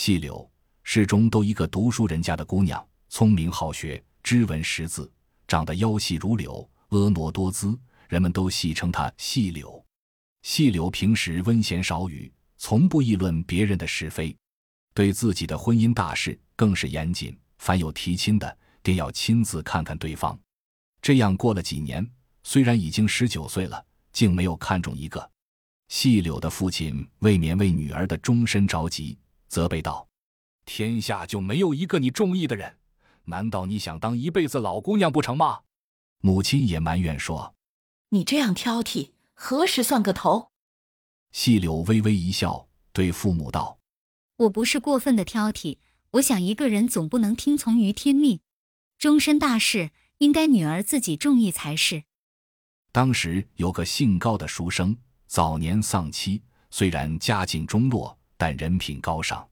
细柳是中都一个读书人家的姑娘，聪明好学，知文识字，长得腰细如柳，婀娜多姿，人们都戏称她细柳。细柳平时温闲少语，从不议论别人的是非，对自己的婚姻大事更是严谨，凡有提亲的，定要亲自看看对方。这样过了几年，虽然已经十九岁了，竟没有看中一个。细柳的父亲未免为女儿的终身着急，责备道：“天下就没有一个你中意的人，难道你想当一辈子老姑娘不成吗？”母亲也埋怨说：“你这样挑剔，何时算个头？”细柳微微一笑，对父母道：“我不是过分的挑剔，我想一个人总不能听从于天命，终身大事应该女儿自己中意才是。”当时有个姓高的书生。早年丧妻，虽然家境中落，但人品高尚。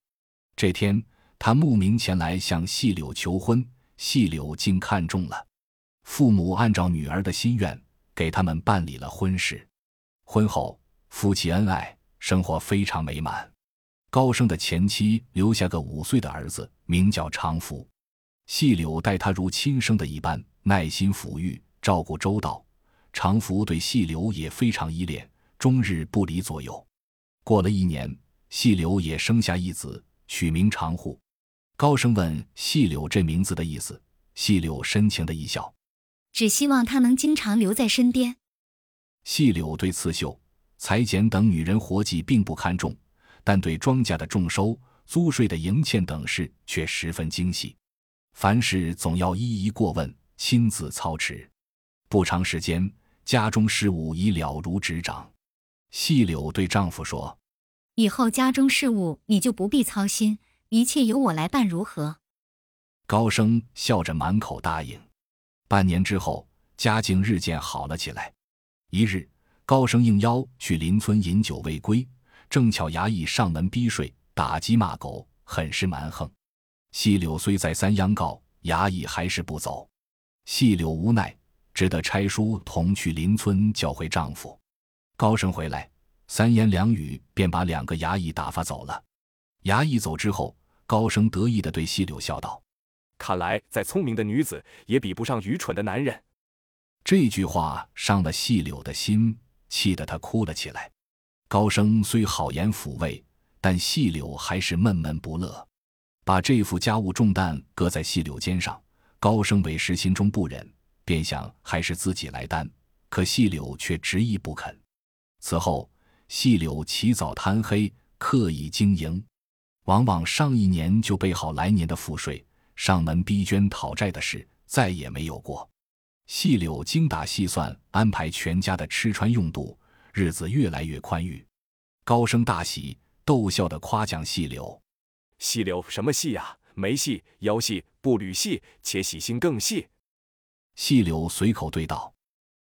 这天，他慕名前来向细柳求婚，细柳竟看中了。父母按照女儿的心愿，给他们办理了婚事。婚后，夫妻恩爱，生活非常美满。高升的前妻留下个五岁的儿子，名叫长福。细柳待他如亲生的一般，耐心抚育，照顾周到。长福对细柳也非常依恋。终日不离左右。过了一年，细柳也生下一子，取名长护。高升问细柳这名字的意思，细柳深情的一笑，只希望他能经常留在身边。细柳对刺绣、裁剪等女人活计并不看重，但对庄稼的种收、租税的营欠等事却十分精细，凡事总要一一过问，亲自操持。不长时间，家中事务已了如指掌。细柳对丈夫说：“以后家中事务你就不必操心，一切由我来办，如何？”高升笑着满口答应。半年之后，家境日渐好了起来。一日，高升应邀去邻村饮酒未归，正巧衙役上门逼税、打鸡骂狗，很是蛮横。细柳虽再三央告，衙役还是不走。细柳无奈，只得差书同去邻村叫回丈夫。高升回来，三言两语便把两个衙役打发走了。衙役走之后，高升得意地对细柳笑道：“看来再聪明的女子也比不上愚蠢的男人。”这句话伤了细柳的心，气得她哭了起来。高升虽好言抚慰，但细柳还是闷闷不乐，把这副家务重担搁在细柳肩上。高升为实心中不忍，便想还是自己来担，可细柳却执意不肯。此后，细柳起早贪黑，刻意经营，往往上一年就备好来年的赋税，上门逼捐讨债的事再也没有过。细柳精打细算，安排全家的吃穿用度，日子越来越宽裕。高升大喜，逗笑地夸奖细柳：“细柳什么细呀？眉细、腰细、步履细，且喜心更细。”细柳随口对道：“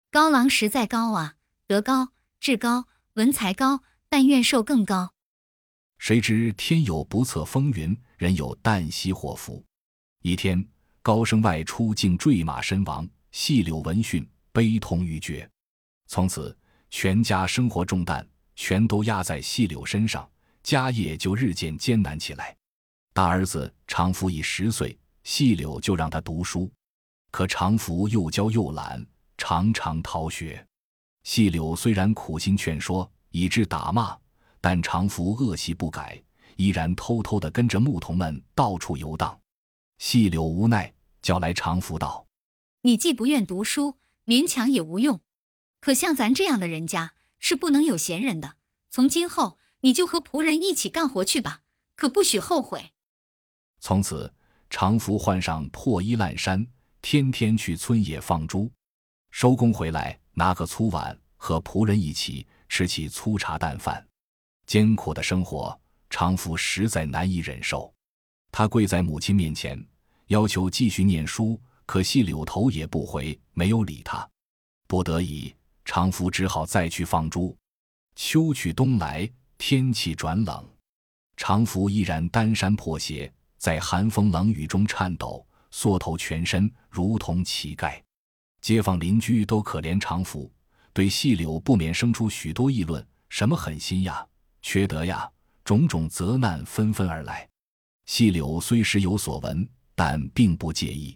高郎实在高啊，德高。”志高，文才高，但愿寿更高。谁知天有不测风云，人有旦夕祸福。一天，高升外出，竟坠马身亡。细柳闻讯，悲痛欲绝。从此，全家生活重担全都压在细柳身上，家业就日渐艰难起来。大儿子常福已十岁，细柳就让他读书，可常福又娇又懒，常常逃学。细柳虽然苦心劝说，以致打骂，但常福恶习不改，依然偷偷地跟着牧童们到处游荡。细柳无奈，叫来常福道：“你既不愿读书，勉强也无用。可像咱这样的人家，是不能有闲人的。从今后，你就和仆人一起干活去吧，可不许后悔。”从此，常福换上破衣烂衫，天天去村野放猪，收工回来。拿个粗碗，和仆人一起吃起粗茶淡饭，艰苦的生活，常福实在难以忍受。他跪在母亲面前，要求继续念书，可惜柳头也不回，没有理他。不得已，常福只好再去放猪。秋去冬来，天气转冷，常福依然单衫破鞋，在寒风冷雨中颤抖，缩头全身，如同乞丐。街坊邻居都可怜常福，对细柳不免生出许多议论：什么狠心呀，缺德呀，种种责难纷纷而来。细柳虽时有所闻，但并不介意。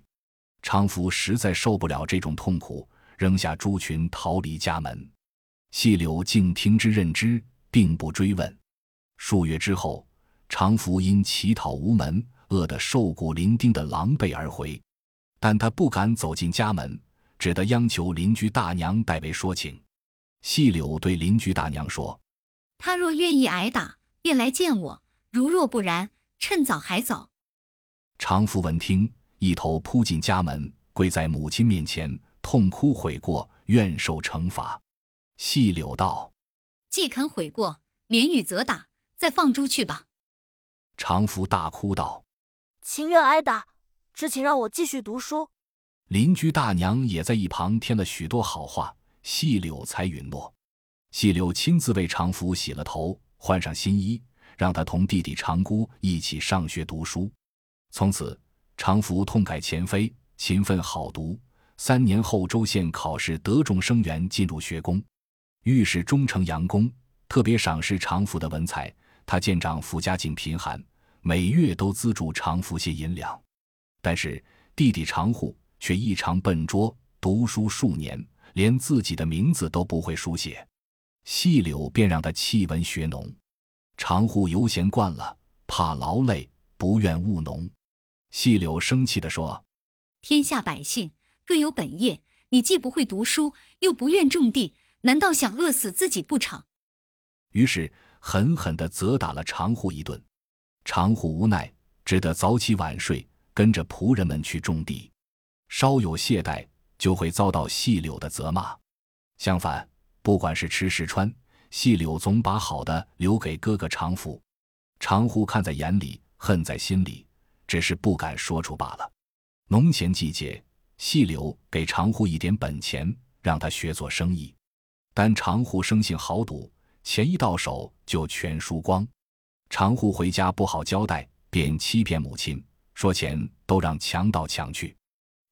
常福实在受不了这种痛苦，扔下猪群逃离家门。细柳竟听之任之，并不追问。数月之后，常福因乞讨无门，饿得瘦骨伶仃的狼狈而回，但他不敢走进家门，只得央求邻居大娘代为说情。细柳对邻居大娘说：“他若愿意挨打，便来见我；如若不然，趁早还走。”常福闻听，一头扑进家门，跪在母亲面前，痛哭悔过，愿受惩罚。细柳道：“既肯悔过，免予责打，再放猪去吧。”常福大哭道：“情愿挨打，只请让我继续读书。”邻居大娘也在一旁添了许多好话。细柳才允诺，细柳亲自为常福洗了头，换上新衣，让他同弟弟长姑一起上学读书。从此，常福痛改前非，勤奋好读。三年后，州县考试得中生源，进入学宫。御史忠诚杨公特别赏识常福的文采。他见长福家境贫寒，每月都资助常福些银两。但是弟弟常虎却异常笨拙，读书数年。连自己的名字都不会书写，细柳便让他弃文学农。常户游闲惯了，怕劳累，不愿务农。细柳生气地说：“天下百姓各有本业，你既不会读书，又不愿种地，难道想饿死自己不成？”于是狠狠地责打了常护一顿。常护无奈，只得早起晚睡，跟着仆人们去种地。稍有懈怠。就会遭到细柳的责骂。相反，不管是吃是穿，细柳总把好的留给哥哥常福。常福看在眼里，恨在心里，只是不敢说出罢了。农闲季节，细柳给常福一点本钱，让他学做生意。但常福生性好赌，钱一到手就全输光。常福回家不好交代，便欺骗母亲，说钱都让强盗抢去。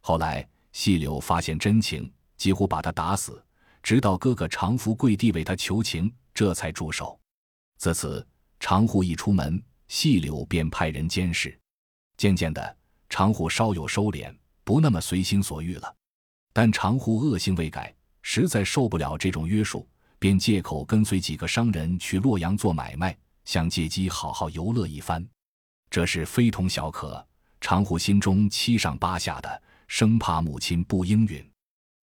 后来。细柳发现真情，几乎把他打死。直到哥哥常福跪地为他求情，这才住手。自此，常虎一出门，细柳便派人监视。渐渐的，常虎稍有收敛，不那么随心所欲了。但常虎恶性未改，实在受不了这种约束，便借口跟随几个商人去洛阳做买卖，想借机好好游乐一番。这事非同小可，常虎心中七上八下的。生怕母亲不应允，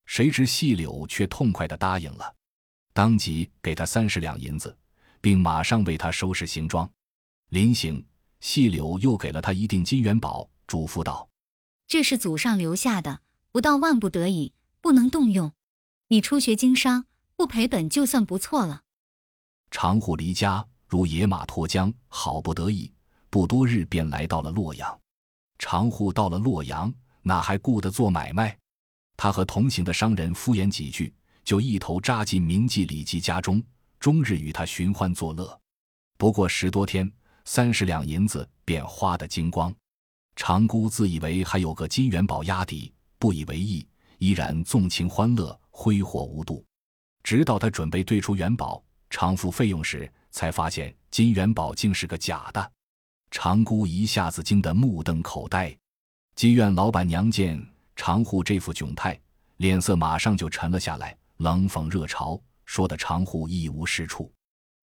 谁知细柳却痛快地答应了，当即给他三十两银子，并马上为他收拾行装。临行，细柳又给了他一锭金元宝，嘱咐道：“这是祖上留下的，不到万不得已，不能动用。你初学经商，不赔本就算不错了。”长户离家如野马脱缰，好不得已，不多日便来到了洛阳。长户到了洛阳。哪还顾得做买卖？他和同行的商人敷衍几句，就一头扎进名妓李吉家中，终日与他寻欢作乐。不过十多天，三十两银子便花得精光。长姑自以为还有个金元宝压底，不以为意，依然纵情欢乐，挥霍无度。直到他准备兑出元宝偿付费用时，才发现金元宝竟是个假的。长姑一下子惊得目瞪口呆。妓院老板娘见常护这副窘态，脸色马上就沉了下来，冷讽热嘲，说的常护一无是处。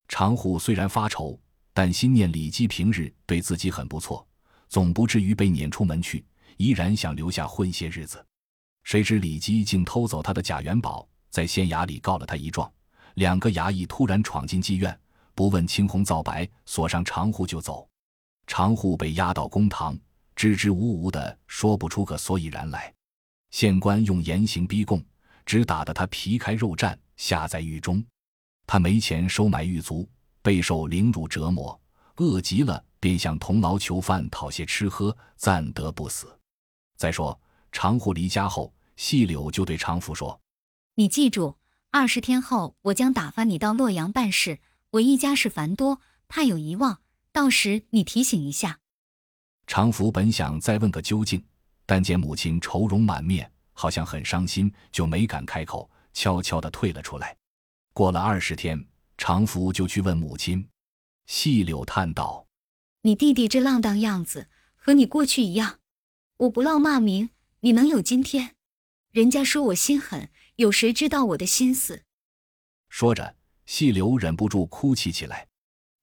常护虽然发愁，但心念李姬平日对自己很不错，总不至于被撵出门去，依然想留下混些日子。谁知李姬竟偷走他的假元宝，在县衙里告了他一状。两个衙役突然闯进妓院，不问青红皂白，锁上常护就走。常护被押到公堂。支支吾吾的说不出个所以然来，县官用严刑逼供，只打得他皮开肉绽，下在狱中。他没钱收买狱卒，备受凌辱折磨，饿极了便向同牢囚犯讨些吃喝，暂得不死。再说常户离家后，细柳就对常福说：“你记住，二十天后我将打发你到洛阳办事，我一家事繁多，怕有遗忘，到时你提醒一下。”常福本想再问个究竟，但见母亲愁容满面，好像很伤心，就没敢开口，悄悄地退了出来。过了二十天，常福就去问母亲。细柳叹道：“你弟弟这浪荡样子，和你过去一样。我不浪骂名，你能有今天？人家说我心狠，有谁知道我的心思？说着，细柳忍不住哭泣起来。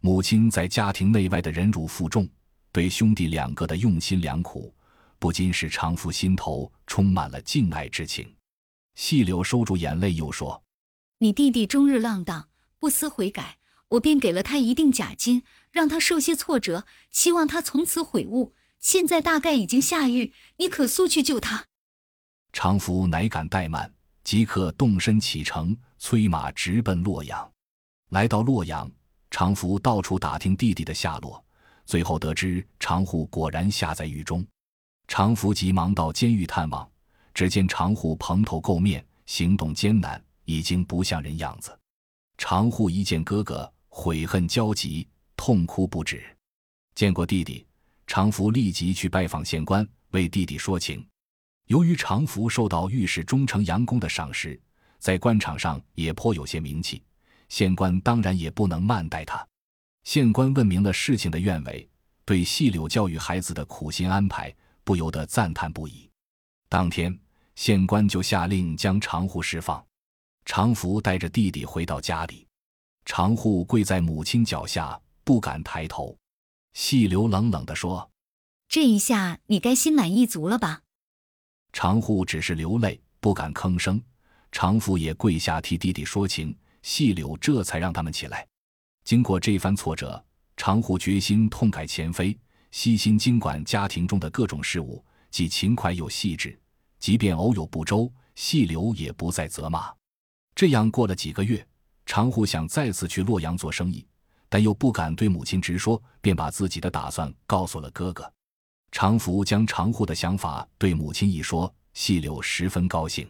母亲在家庭内外的忍辱负重，对兄弟两个的用心良苦，不禁使常福心头充满了敬爱之情。细柳收住眼泪，又说：“你弟弟终日浪荡，不思悔改，我便给了他一锭假金，让他受些挫折，希望他从此悔悟。现在大概已经下狱，你可速去救他。”常福乃敢怠慢，即刻动身启程，催马直奔洛阳。来到洛阳。常福到处打听弟弟的下落，最后得知常护果然下在狱中。常福急忙到监狱探望，只见常护蓬头垢面，行动艰难，已经不像人样子。常护一见哥哥，悔恨交集，痛哭不止。见过弟弟，常福立即去拜访县官，为弟弟说情。由于常福受到御史中丞杨公的赏识，在官场上也颇有些名气。县官当然也不能慢待他。县官问明了事情的愿委，对细柳教育孩子的苦心安排不由得赞叹不已。当天，县官就下令将常护释放。常福带着弟弟回到家里，常护跪在母亲脚下，不敢抬头。细柳冷冷地说：“这一下你该心满意足了吧？”常护只是流泪，不敢吭声。常福也跪下替弟弟说情。细柳这才让他们起来。经过这番挫折，常护决心痛改前非，悉心经管家庭中的各种事务，既勤快又细致。即便偶有不周，细柳也不再责骂。这样过了几个月，常护想再次去洛阳做生意，但又不敢对母亲直说，便把自己的打算告诉了哥哥。常福将常护的想法对母亲一说，细柳十分高兴。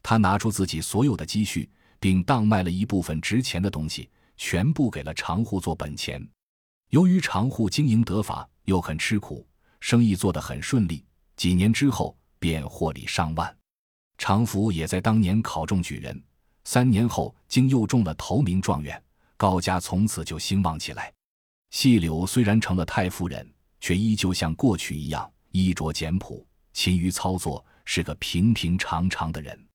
他拿出自己所有的积蓄。并当卖了一部分值钱的东西，全部给了常户做本钱。由于常户经营得法，又很吃苦，生意做得很顺利。几年之后，便获利上万。常福也在当年考中举人，三年后竟又中了头名状元，高家从此就兴旺起来。细柳虽然成了太夫人，却依旧像过去一样衣着简朴，勤于操作，是个平平常常的人。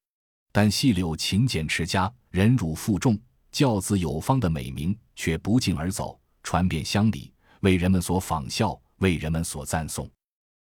但细柳勤俭持家、忍辱负重、教子有方的美名却不胫而走，传遍乡里，为人们所仿效，为人们所赞颂。